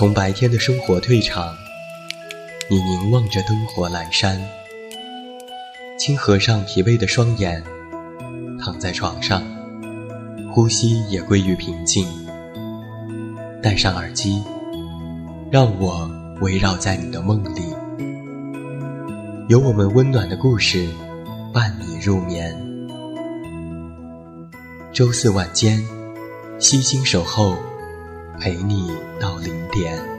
从白天的生活退场，你凝望着灯火阑珊，轻合上疲惫的双眼，躺在床上，呼吸也归于平静。戴上耳机，让我围绕在你的梦里，有我们温暖的故事伴你入眠。周四晚间，悉心守候。陪你到零点。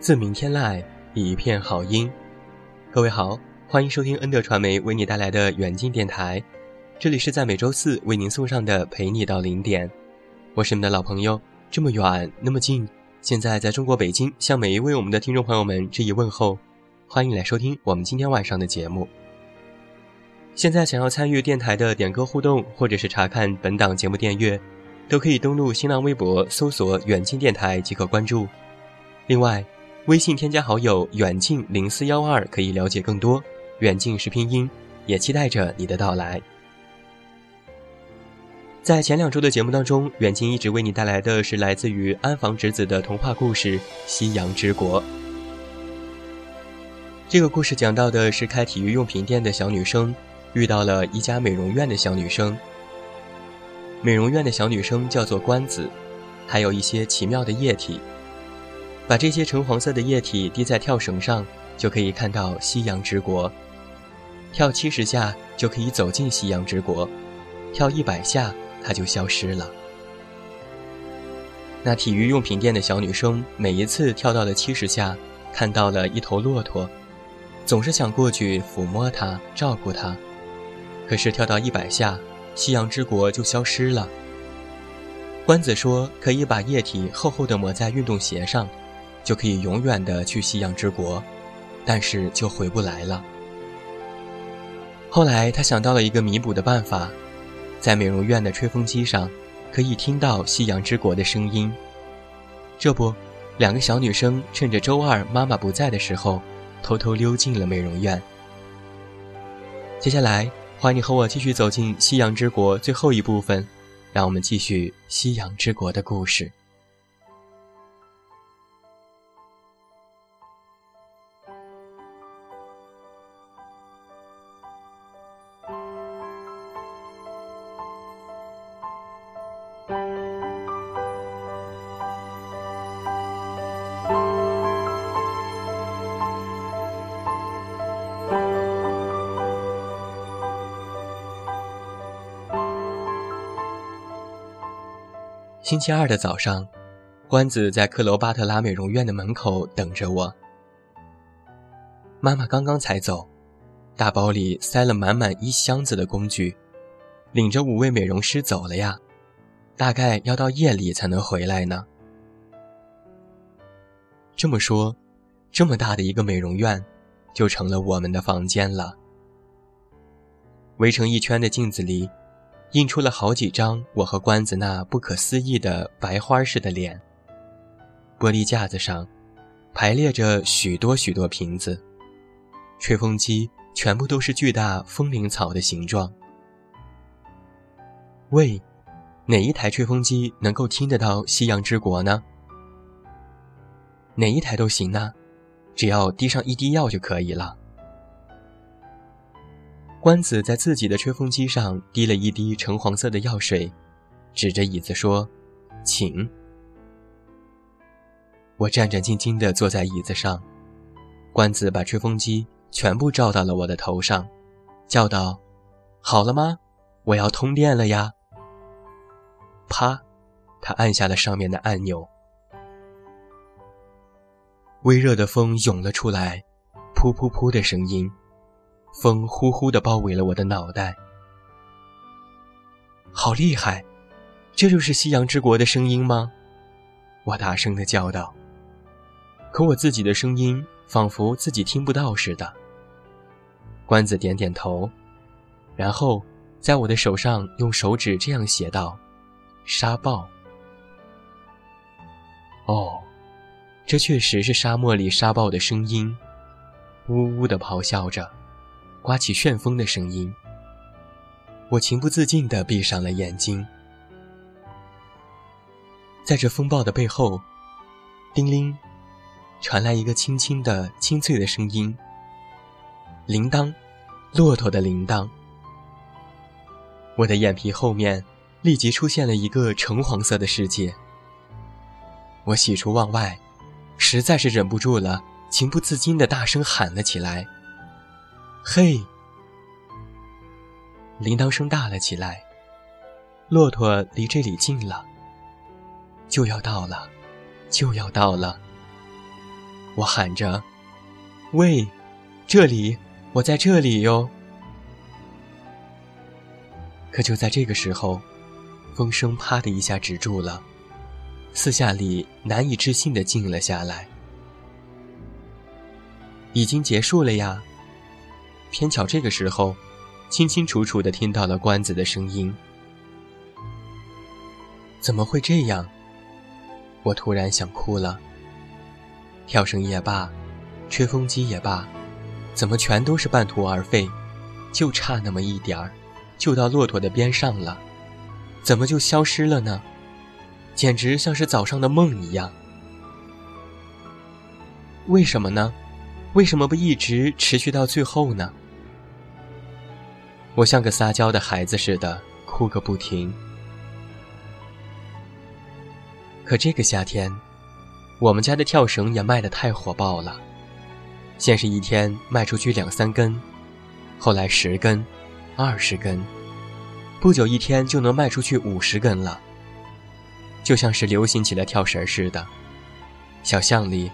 自明天籁，一片好音。各位好，欢迎收听恩德传媒为你带来的远近电台。这里是在每周四为您送上的陪你到零点。我是你们的老朋友，这么远那么近。现在在中国北京，向每一位我们的听众朋友们致以问候，欢迎来收听我们今天晚上的节目。现在想要参与电台的点歌互动，或者是查看本档节目电阅，都可以登录新浪微博搜索“远近电台”即可关注。另外。微信添加好友远近零四幺二，可以了解更多。远近是拼音，也期待着你的到来。在前两周的节目当中，远近一直为你带来的是来自于安房直子的童话故事《夕阳之国》。这个故事讲到的是开体育用品店的小女生遇到了一家美容院的小女生。美容院的小女生叫做关子，还有一些奇妙的液体。把这些橙黄色的液体滴在跳绳上，就可以看到夕阳之国。跳七十下就可以走进夕阳之国，跳一百下它就消失了。那体育用品店的小女生每一次跳到了七十下，看到了一头骆驼，总是想过去抚摸它、照顾它。可是跳到一百下，夕阳之国就消失了。关子说：“可以把液体厚厚的抹在运动鞋上。”就可以永远的去夕阳之国，但是就回不来了。后来他想到了一个弥补的办法，在美容院的吹风机上，可以听到夕阳之国的声音。这不，两个小女生趁着周二妈妈不在的时候，偷偷溜进了美容院。接下来，欢迎你和我继续走进夕阳之国最后一部分，让我们继续夕阳之国的故事。星期二的早上，关子在克罗巴特拉美容院的门口等着我。妈妈刚刚才走，大包里塞了满满一箱子的工具，领着五位美容师走了呀，大概要到夜里才能回来呢。这么说，这么大的一个美容院，就成了我们的房间了。围成一圈的镜子里，印出了好几张我和关子那不可思议的白花似的脸。玻璃架子上，排列着许多许多瓶子。吹风机全部都是巨大风铃草的形状。喂，哪一台吹风机能够听得到夕阳之国呢？哪一台都行呢，只要滴上一滴药就可以了。关子在自己的吹风机上滴了一滴橙黄色的药水，指着椅子说：“请。”我战战兢兢地坐在椅子上，关子把吹风机。全部照到了我的头上，叫道：“好了吗？我要通电了呀！”啪，他按下了上面的按钮。微热的风涌了出来，噗噗噗的声音，风呼呼的包围了我的脑袋。好厉害！这就是夕阳之国的声音吗？我大声的叫道。可我自己的声音仿佛自己听不到似的。关子点点头，然后在我的手上用手指这样写道：“沙暴。”哦，这确实是沙漠里沙暴的声音，呜呜的咆哮着，刮起旋风的声音。我情不自禁地闭上了眼睛。在这风暴的背后，叮铃，传来一个轻轻的、清脆的声音。铃铛，骆驼的铃铛。我的眼皮后面立即出现了一个橙黄色的世界。我喜出望外，实在是忍不住了，情不自禁的大声喊了起来：“嘿！”铃铛声大了起来，骆驼离这里近了，就要到了，就要到了。我喊着：“喂，这里！”我在这里哟。可就在这个时候，风声啪的一下止住了，四下里难以置信的静了下来。已经结束了呀。偏巧这个时候，清清楚楚的听到了关子的声音。怎么会这样？我突然想哭了。跳绳也罢，吹风机也罢。怎么全都是半途而废？就差那么一点儿，就到骆驼的边上了，怎么就消失了呢？简直像是早上的梦一样。为什么呢？为什么不一直持续到最后呢？我像个撒娇的孩子似的哭个不停。可这个夏天，我们家的跳绳也卖得太火爆了。先是一天卖出去两三根，后来十根、二十根，不久一天就能卖出去五十根了。就像是流行起了跳绳似的，小巷里，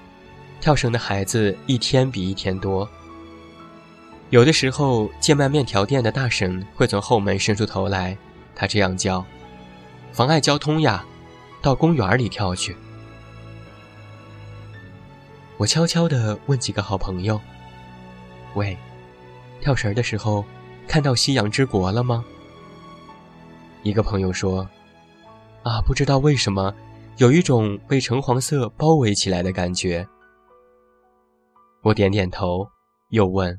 跳绳的孩子一天比一天多。有的时候，贱卖面条店的大婶会从后门伸出头来，他这样叫：“妨碍交通呀，到公园里跳去。”我悄悄地问几个好朋友：“喂，跳绳的时候看到夕阳之国了吗？”一个朋友说：“啊，不知道为什么，有一种被橙黄色包围起来的感觉。”我点点头，又问：“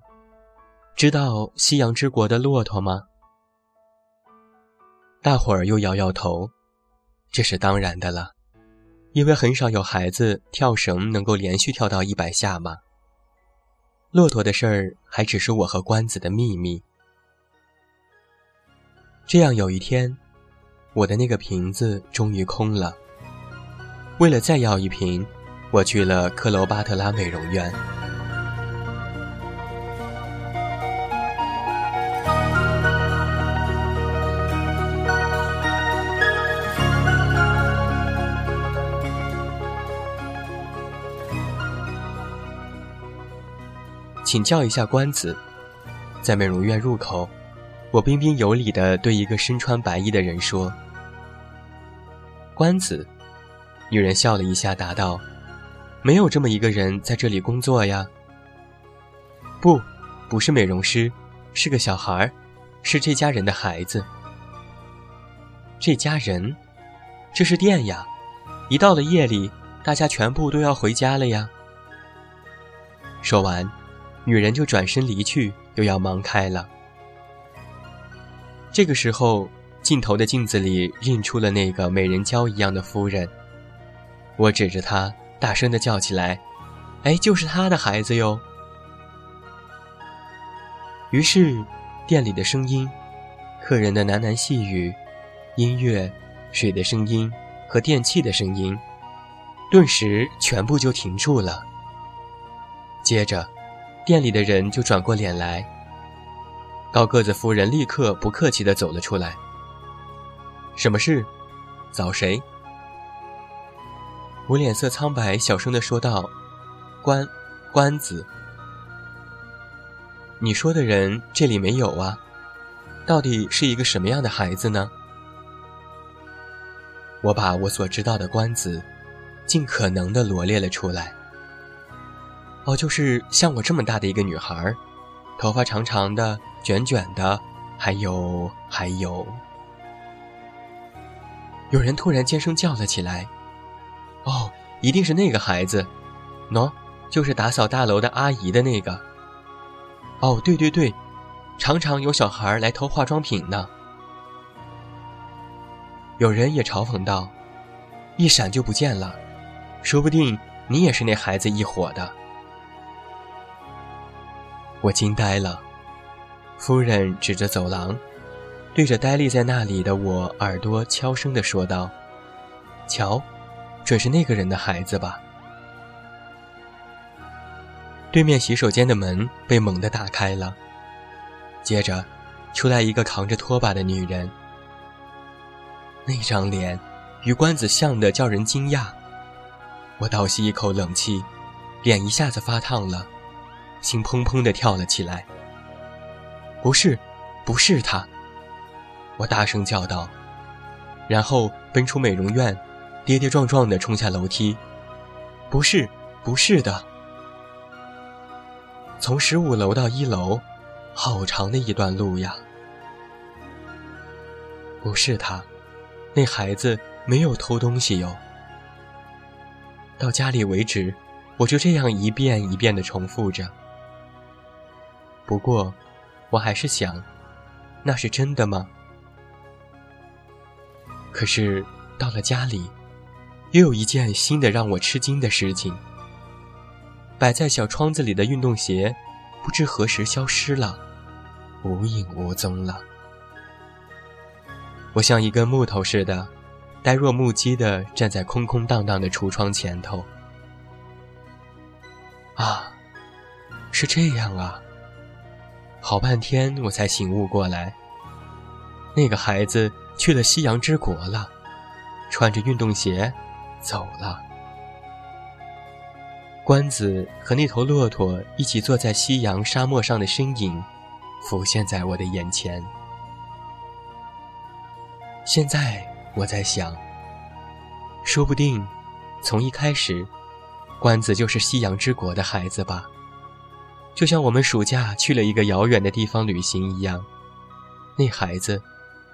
知道夕阳之国的骆驼吗？”大伙儿又摇摇头：“这是当然的了。”因为很少有孩子跳绳能够连续跳到一百下嘛。骆驼的事儿还只是我和关子的秘密。这样有一天，我的那个瓶子终于空了。为了再要一瓶，我去了克罗巴特拉美容院。请叫一下官子。”在美容院入口，我彬彬有礼地对一个身穿白衣的人说：“官子。”女人笑了一下，答道：“没有这么一个人在这里工作呀。”“不，不是美容师，是个小孩儿，是这家人的孩子。”“这家人？这是店呀！一到了夜里，大家全部都要回家了呀。”说完，女人就转身离去，又要忙开了。这个时候，镜头的镜子里映出了那个美人娇一样的夫人。我指着她，大声的叫起来：“哎，就是她的孩子哟！”于是，店里的声音、客人的喃喃细语、音乐、水的声音和电器的声音，顿时全部就停住了。接着，店里的人就转过脸来。高个子夫人立刻不客气地走了出来。“什么事？找谁？”我脸色苍白，小声地说道：“关，关子。你说的人这里没有啊？到底是一个什么样的孩子呢？”我把我所知道的关子，尽可能地罗列了出来。哦，就是像我这么大的一个女孩，头发长长的、卷卷的，还有还有。有人突然尖声叫了起来：“哦，一定是那个孩子，喏，就是打扫大楼的阿姨的那个。哦，对对对，常常有小孩来偷化妆品呢。”有人也嘲讽道：“一闪就不见了，说不定你也是那孩子一伙的。”我惊呆了，夫人指着走廊，对着呆立在那里的我耳朵悄声地说道：“瞧，准是那个人的孩子吧？”对面洗手间的门被猛地打开了，接着，出来一个扛着拖把的女人。那张脸，与关子像的叫人惊讶。我倒吸一口冷气，脸一下子发烫了。心砰砰地跳了起来。不是，不是他！我大声叫道，然后奔出美容院，跌跌撞撞地冲下楼梯。不是，不是的！从十五楼到一楼，好长的一段路呀！不是他，那孩子没有偷东西哟。到家里为止，我就这样一遍一遍地重复着。不过，我还是想，那是真的吗？可是到了家里，又有一件新的让我吃惊的事情：摆在小窗子里的运动鞋，不知何时消失了，无影无踪了。我像一根木头似的，呆若木鸡的站在空空荡荡的橱窗前头。啊，是这样啊！好半天，我才醒悟过来。那个孩子去了夕阳之国了，穿着运动鞋走了。关子和那头骆驼一起坐在夕阳沙漠上的身影，浮现在我的眼前。现在我在想，说不定从一开始，关子就是夕阳之国的孩子吧。就像我们暑假去了一个遥远的地方旅行一样，那孩子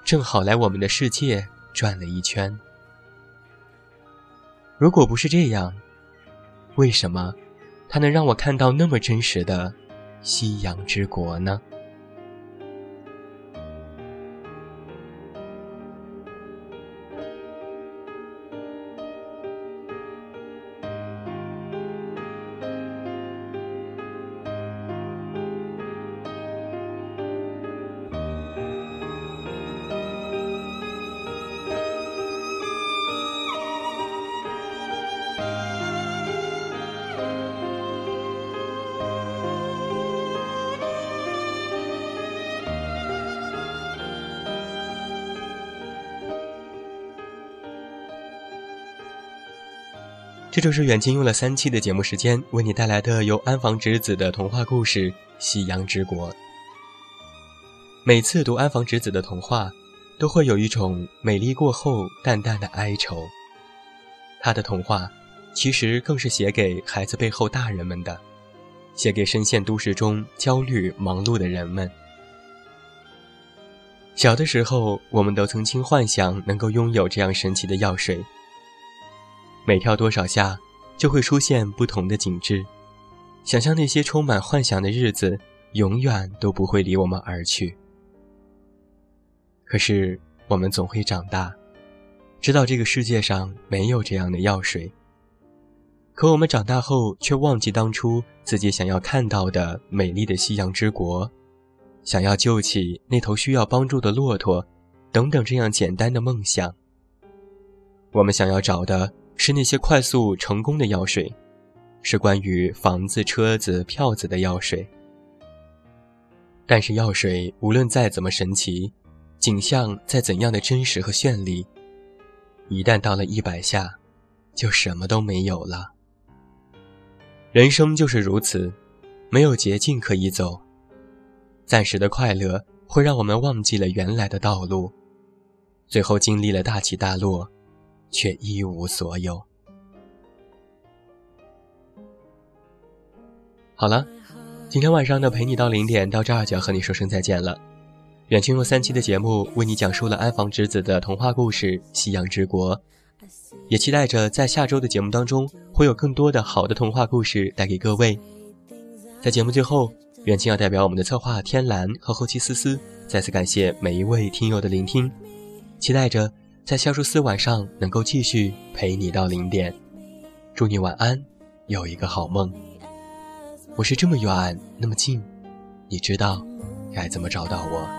正好来我们的世界转了一圈。如果不是这样，为什么他能让我看到那么真实的夕阳之国呢？这就是远近用了三期的节目时间为你带来的由安房直子的童话故事《夕阳之国》。每次读安房直子的童话，都会有一种美丽过后淡淡的哀愁。他的童话，其实更是写给孩子背后大人们的，写给深陷都市中焦虑忙碌的人们。小的时候，我们都曾经幻想能够拥有这样神奇的药水。每跳多少下，就会出现不同的景致。想象那些充满幻想的日子，永远都不会离我们而去。可是，我们总会长大，知道这个世界上没有这样的药水。可我们长大后，却忘记当初自己想要看到的美丽的夕阳之国。想要救起那头需要帮助的骆驼，等等，这样简单的梦想。我们想要找的是那些快速成功的药水，是关于房子、车子、票子的药水。但是药水无论再怎么神奇，景象再怎样的真实和绚丽，一旦到了一百下，就什么都没有了。人生就是如此，没有捷径可以走。暂时的快乐会让我们忘记了原来的道路，最后经历了大起大落，却一无所有。好了，今天晚上的陪你到零点到这儿就要和你说声再见了。远清用三期的节目为你讲述了安房之子的童话故事《夕阳之国》，也期待着在下周的节目当中会有更多的好的童话故事带给各位。在节目最后。远近要代表我们的策划天蓝和后期思思，再次感谢每一位听友的聆听，期待着在下周四晚上能够继续陪你到零点，祝你晚安，有一个好梦。我是这么远那么近，你知道该怎么找到我。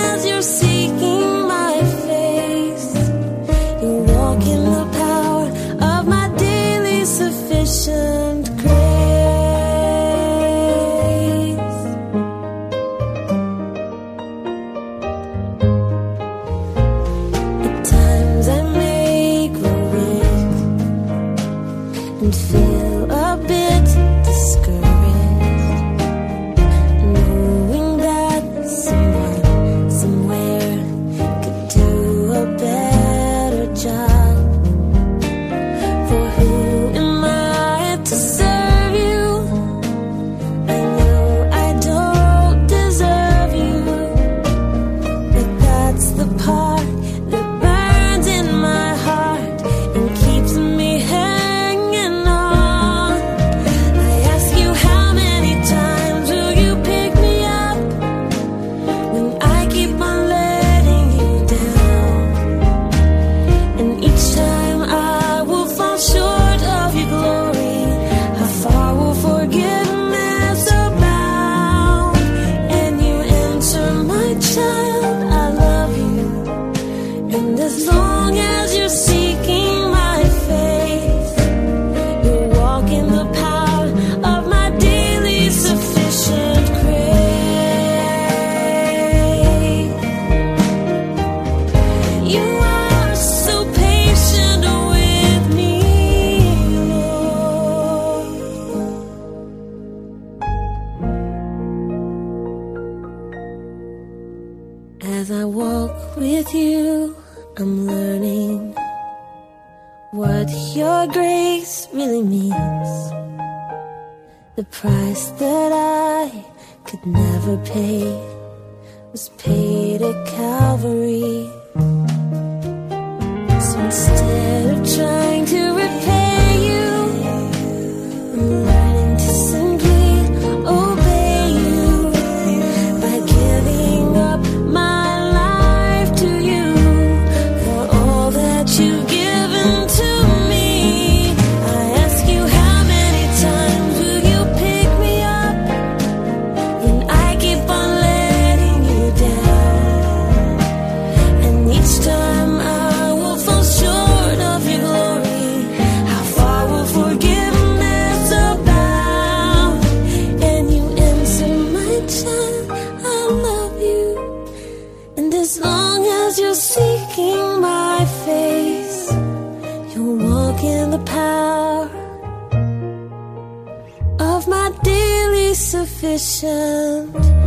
miles you're seeking. At Calvary. Sufficient.